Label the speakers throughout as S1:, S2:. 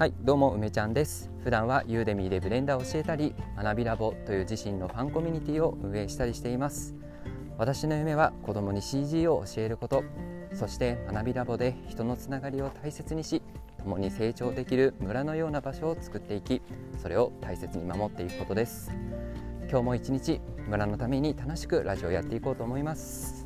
S1: はいどうも梅ちゃんです。普段はユーデミーでブレンダーを教えたり学びラボという自身のファンコミュニティを運営したりしています。私の夢は子供に CG を教えること。そして学びラボで人のつながりを大切にし共に成長できる村のような場所を作っていきそれを大切に守っていくことです。今日も一日村のために楽しくラジオをやっていこうと思います。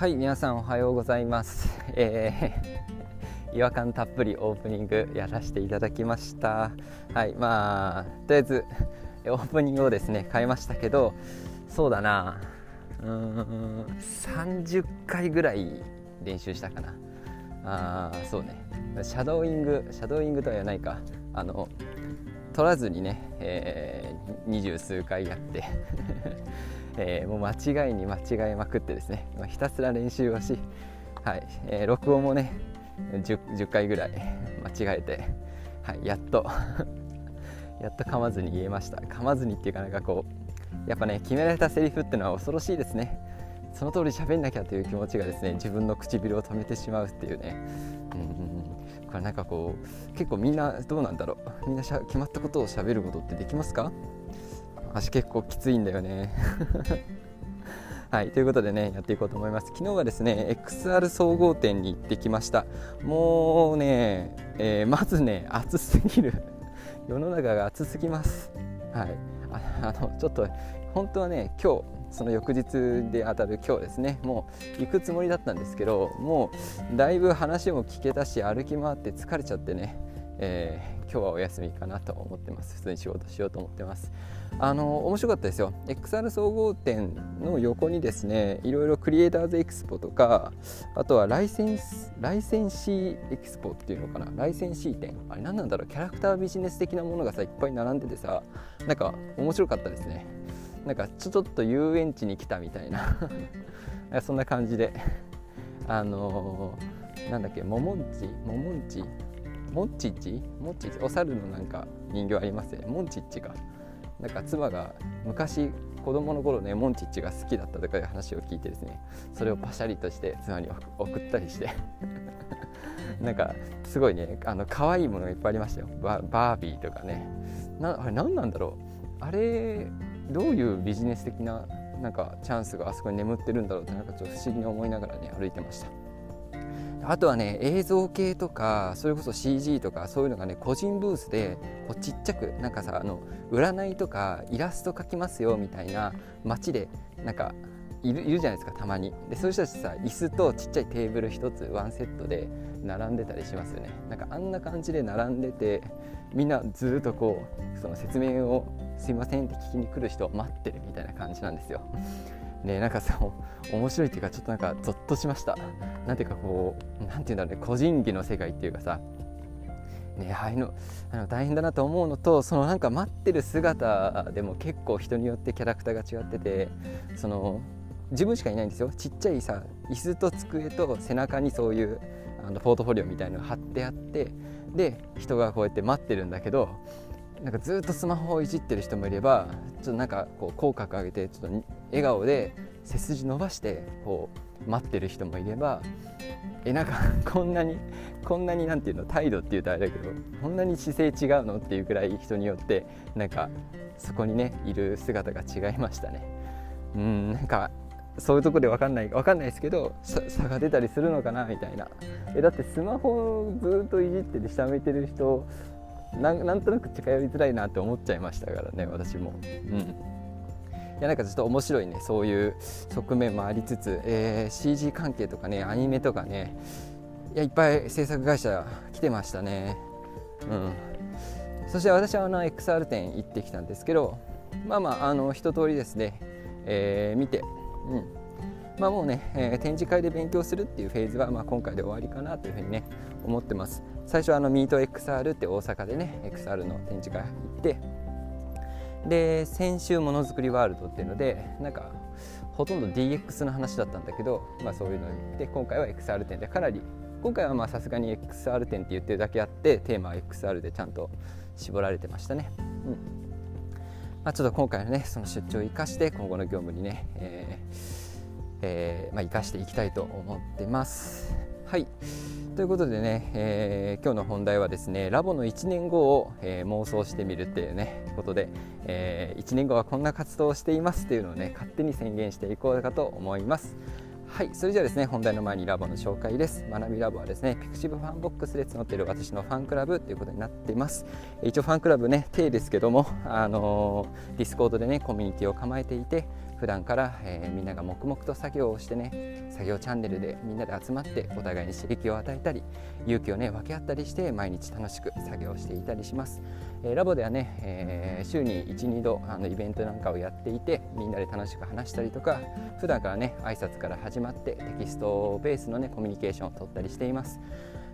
S1: はい皆さんおはようございます、えー、違和感たっぷりオープニングやらせていただきました。はいまあとりあえずオープニングをですね変えましたけどそうだな。うん30回ぐらい練習したかな。あそうね。シャドーイングシャドーイングとは言わないか。あの取らずにね、えー、二十数回やって。えー、もう間違いに間違えまくってですね、まあ、ひたすら練習をし、はいえー、録音もね 10, 10, 回ぐらい間違えて、はい、やっと やっと噛まずに言えました。噛まずにっていうかなんかこうやっぱね決められたセリフっていうのは恐ろしいですね。その通り喋んなきゃという気持ちがですね自分の唇を止めてしまうっていうね。うんこれなんかこう結構みんなどうなんだろう。みんなしゃ決まったことをしゃべることってできますか？足結構きついんだよね。はいということでねやっていこうと思います。昨日はですね XR 総合店に行ってきました。もうね、えー、まずね暑すぎる。世の中が暑すぎます。はい。あのちょっと本当はね今日その翌日で当たる今日ですね。もう行くつもりだったんですけどもうだいぶ話も聞けたし歩き回って疲れちゃってね、えー、今日はお休みかなと思ってます。普通に仕事しようと思ってます。あの面白かったですよ。XR 総合店の横にですねいろいろクリエイターズエクスポとかあとはライセンスライセンシーエクスポっていうのかな？ライセンシー店。あれ何なんだろう？キャラクタービジネス的なものがさいっぱい並んでてさなんか面白かったですね。なんかちょっと遊園地に来たみたいな。そんな感じで。あのー、なんだっけ？ももんちももんちモッチッチ？モッチッチ？お猿のなんか人形ありますね。モンチッチか。なんか妻が昔子供の頃ねモンチッチが好きだったとかいう話を聞いてですね。それをパシャリとして妻に送ったりして。なんかすごいねあの可愛いものがいっぱいありましたよ。バービーとかね。なあれ何なんだろう？あれどういうビジネス的ななんかチャンスがあそこに眠ってるんだろうってなんかちょっと不思議に思いながらね歩いてましたあとはね映像系とかそれこそ CG とかそういうのがね個人ブースでこうちっちゃくなんかさあの占いとかイラスト描きますよみたいな街でなんかいるいるじゃないですかたまに。でそういう人たちさ椅子とちっちゃいテーブル1つワンセットで並んでたりしますよね。なんかあんな感じで並んでてみんなずっとこうその説明をすいませんって聞きに来る人を待ってるみたいな感じなんですよ。ねなんかさ面白いっていうかちょっとなんかゾッとしました。なんていうかこうなんていうんだろうね個人技の世界っていうかさ。ねああいうのあの大変だなと思うのとそのなんか待ってる姿でも結構人によってキャラクターが違っててその自分しかいないんですよ。ちっちゃいさ椅子と机と背中にそういうあのポートフォリオみたいのが貼ってあってで人がこうやって待ってるんだけどなんかずっとスマホをいじってる人もいればちょっとなんかこう口角上げてちょっと笑顔で背筋伸ばしてこう待ってる人もいればえなんかこんなにこんなになんていうの態度っていうとあれだけどこんなに姿勢違うのっていうくらい人によってなんかそこにねいる姿が違いましたね。うんなんかそういうとこで分かんない分かんないですけど差が出たりするのかなみたいなえだってスマホをずっといじってて下向いてる人なんとなく近寄りづらいなって思っちゃいましたからね私も。うん。いやなんかちょっと面白いねそういう側面もありつつ、えー、CG 関係とかねアニメとかねいやいっぱい制作会社来てましたね。うん。そして私はあの XR 店行ってきたんですけどまあまああの一通りですね、えー、見てうん。まあもうね、えー、展示会で勉強するっていうフェーズは、まあ、今回で終わりかなというふうにね思ってます。最初はあのミート XR って大阪でね XR の展示会行ってで先週ものづくりワールドっていうのでなんかほとんど DX の話だったんだけど、まあ、そういうので今回は XR 展でかなり今回はさすがに XR 展って言ってるだけあってテーマは XR でちゃんと絞られてましたね。うんままあ、ちょっと今回のねその出張を生かして今後の業務にね、えーえーまあ、生かしていきたいと思ってます。はい。ということでね、えー、今日の本題はですねラボの1年後を、えー、妄想してみるっていうねことで、えー、1年後はこんな活動をしていますっていうのをね勝手に宣言していこうかと思います。はい。それじゃあですね本題の前にラボの紹介です。学びラボはですね pixiv FANBOX で募っている私のファンクラブということになっています。一応ファンクラブね手ですけどもあの、 Discord でねコミュニティを構えていて普段から、えー、みんなが黙々と作業をしてね作業チャンネルでみんなで集まってお互いに刺激を与えたり勇気をね分け合ったりして毎日楽しく作業していたりします、えー、ラボではね、えー、週に12度あのイベントなんかをやっていてみんなで楽しく話したりとか普段からね挨拶から始まってテキストベースのねコミュニケーションを取ったりしています、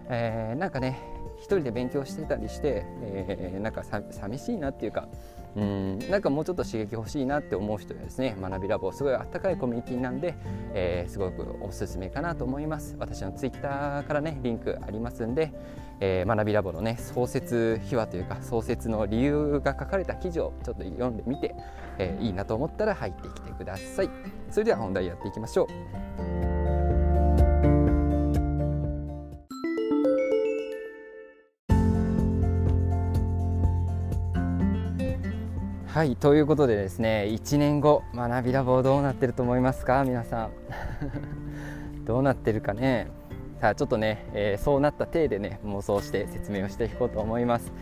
S1: えー、なんかね一人で勉強してたりして、えー、なんか寂しいなっていうかうん。なんかもうちょっと刺激欲しいなって思う人はですね学びラボすごいあったかいコミュニティなんで、えー、すごくおすすめかなと思います。私のツイッターからねリンクありますんで、えー、学びラボのね創設秘話というか創設の理由が書かれた記事をちょっと読んでみて、えー、いいなと思ったら入ってきてください。それでは本題やっていきましょう。はいということでですね1年後学びラボどうなってると思いますか？皆さん。どうなってるかね？さあちょっとね、えー、そうなった体でね妄想して説明をしていこうと思います。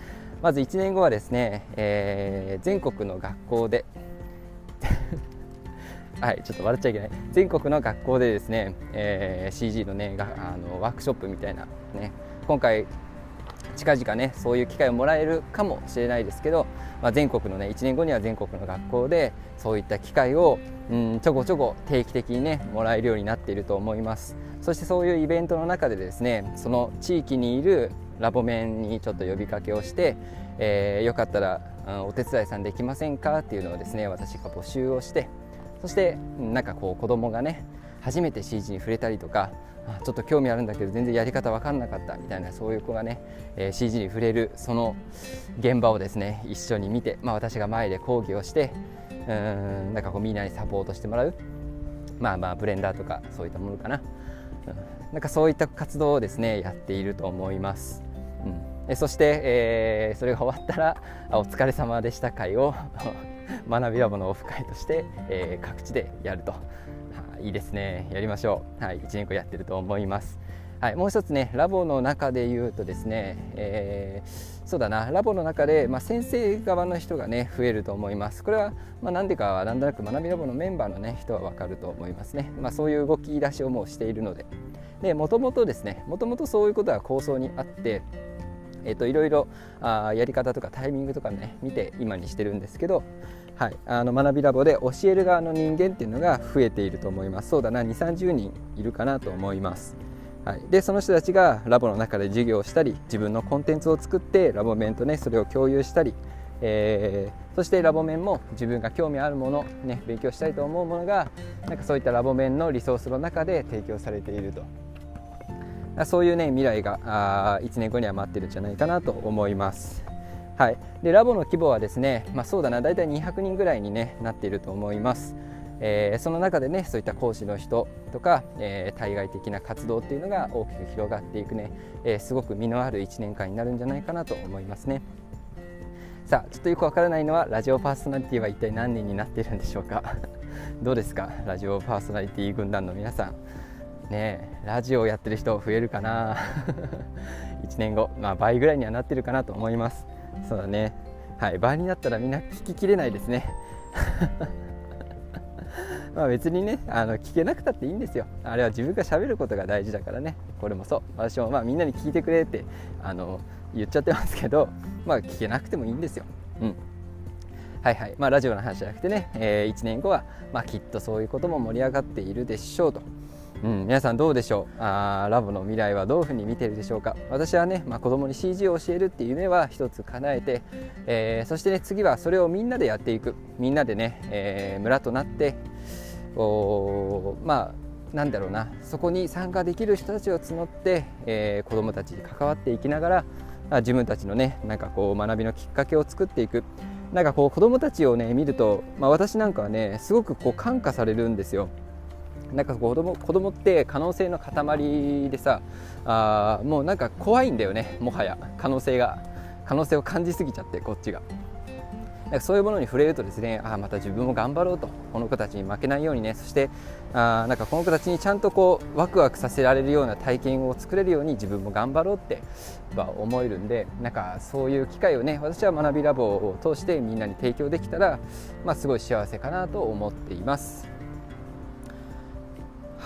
S1: まず1年後はですね、えー、全国の学校で はいちょっと笑っちゃいけない。全国の学校でですね、えー、CG のねがあのワークショップみたいなね今回近々ねそういう機会をもらえるかもしれないですけど、まあ、全国のね1年後には全国の学校でそういった機会をうんちょこちょこ定期的にねもらえるようになっていると思います。そしてそういうイベントの中でですねその地域にいるラボ面にちょっと呼びかけをして、えー、よかったら、うん、お手伝いさんできませんか？っていうのをですね私が募集をしてそしてなんかこう子供がね初めて CG に触れたりとかちょっと興味あるんだけど全然やり方分かんなかったみたいなそういう子がね、えー、CG に触れるその現場をですね一緒に見て、まあ、私が前で講義をしてうんなんかこうみんなにサポートしてもらうまあまあブレンダーとかそういったものかな、うん、なんかそういった活動をですねやっていると思います。うん、そして、えー、それが終わったら「お疲れ様でした会」を 学びラボのオフ会として、えー、各地でやると。いいですね。やりましょう。はい1年後やってると思います。はい、もう一つねラボの中で言うとですね、えー、そうだな。ラボの中で、まあ、先生側の人がね増えると思います。これは、まあ、何でかはなんとなく学びラボのメンバーのね人は分かると思いますね、まあ、そういう動き出しをもうしているので。でもともとですねもともとそういうことは構想にあってえーと、いろいろあやり方とかタイミングとかね見て今にしてるんですけどはい、あの学びラボで教える側の人間っていうのが増えていると思います。そうだな。2 3 0人いるかなと思います、はい、でその人たちがラボの中で授業をしたり自分のコンテンツを作ってラボ面とねそれを共有したり、えー、そしてラボ面も自分が興味あるもの、ね、勉強したいと思うものがなんかそういったラボ面のリソースの中で提供されていると。そういうね未来があ1年後には待ってるんじゃないかなと思います。はい、でラボの規模はですね、まあ、そうだな大体200人ぐらいに、ね、なっていると思います、えー、その中でねそういった講師の人とか、えー、対外的な活動っていうのが大きく広がっていくね、えー、すごく実のある1年間になるんじゃないかなと思いますね。さあちょっとよくわからないのはラジオパーソナリティは一体何人になっているんでしょうか？どうですか？ラジオパーソナリティ軍団の皆さん。ねラジオをやってる人増えるかな？1年後、まあ、倍ぐらいにはなってるかなと思います。そうだね。はい倍になったらみんな聞ききれないですね。まあ別にねあの聞けなくたっていいんですよ。あれは自分がしゃべることが大事だからね。これもそう。私もまあみんなに聞いてくれってあの言っちゃってますけどまあ聞けなくてもいいんですよ。うん。はいはい。まあラジオの話じゃなくてね、えー、1年後は、まあ、きっとそういうことも盛り上がっているでしょうと。うん、皆さんどうでしょう？あラボの未来はどういうふうに見てるでしょうか？私はね、まあ、子供に CG を教えるっていう夢は一つ叶えて、えー、そしてね次はそれをみんなでやっていく。みんなでね、えー、村となっておまあなんだろうな。そこに参加できる人たちを募って、えー、子どもたちに関わっていきながら自分たちのねなんかこう学びのきっかけを作っていく。なんかこう子どもたちをね見ると、まあ、私なんかはねすごくこう感化されるんですよ。なんか子供子供って可能性の塊でさあもうなんか怖いんだよねもはや。可能性が。可能性を感じすぎちゃってこっちが。なんかそういうものに触れるとですねあまた自分も頑張ろうと。この子たちに負けないようにね。そしてあなんかこの子たちにちゃんとこうワクワクさせられるような体験を作れるように自分も頑張ろうって思えるんでなんかそういう機会をね私は学びラボを通してみんなに提供できたら、まあ、すごい幸せかなと思っています。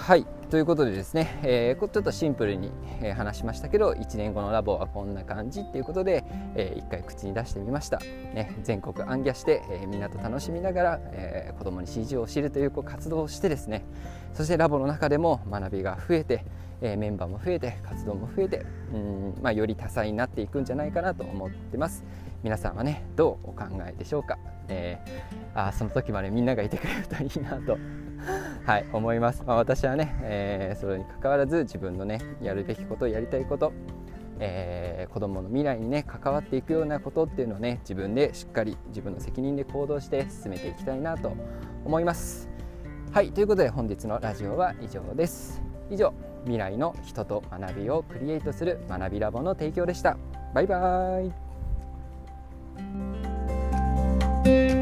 S1: はいということでですね、えー、ちょっとシンプルに、え、話しましたけど1年後のラボはこんな感じっていうことで、えー、1回口に出してみました、ね、全国暗記して、えー、みんなと楽しみながら、えー、子供に CG を知るというこう活動をしてですね。そしてラボの中でも学びが増えて、えー、メンバーも増えて活動も増えてうん、まあ、より多彩になっていくんじゃないかなと思ってます。皆さんはねどうお考えでしょうか、えー、あその時までみんながいてくれるといいなと。はい思います、まあ、私はね、えー、それにかかわらず自分のねやるべきことやりたいことえー、子どもの未来にね関わっていくようなことっていうのをね自分でしっかり自分の責任で行動して進めていきたいなと思います。はいということで本日のラジオは以上です。以上未来の人と学びをクリエイトする学びラボの提供でした。バイバーイ。thank you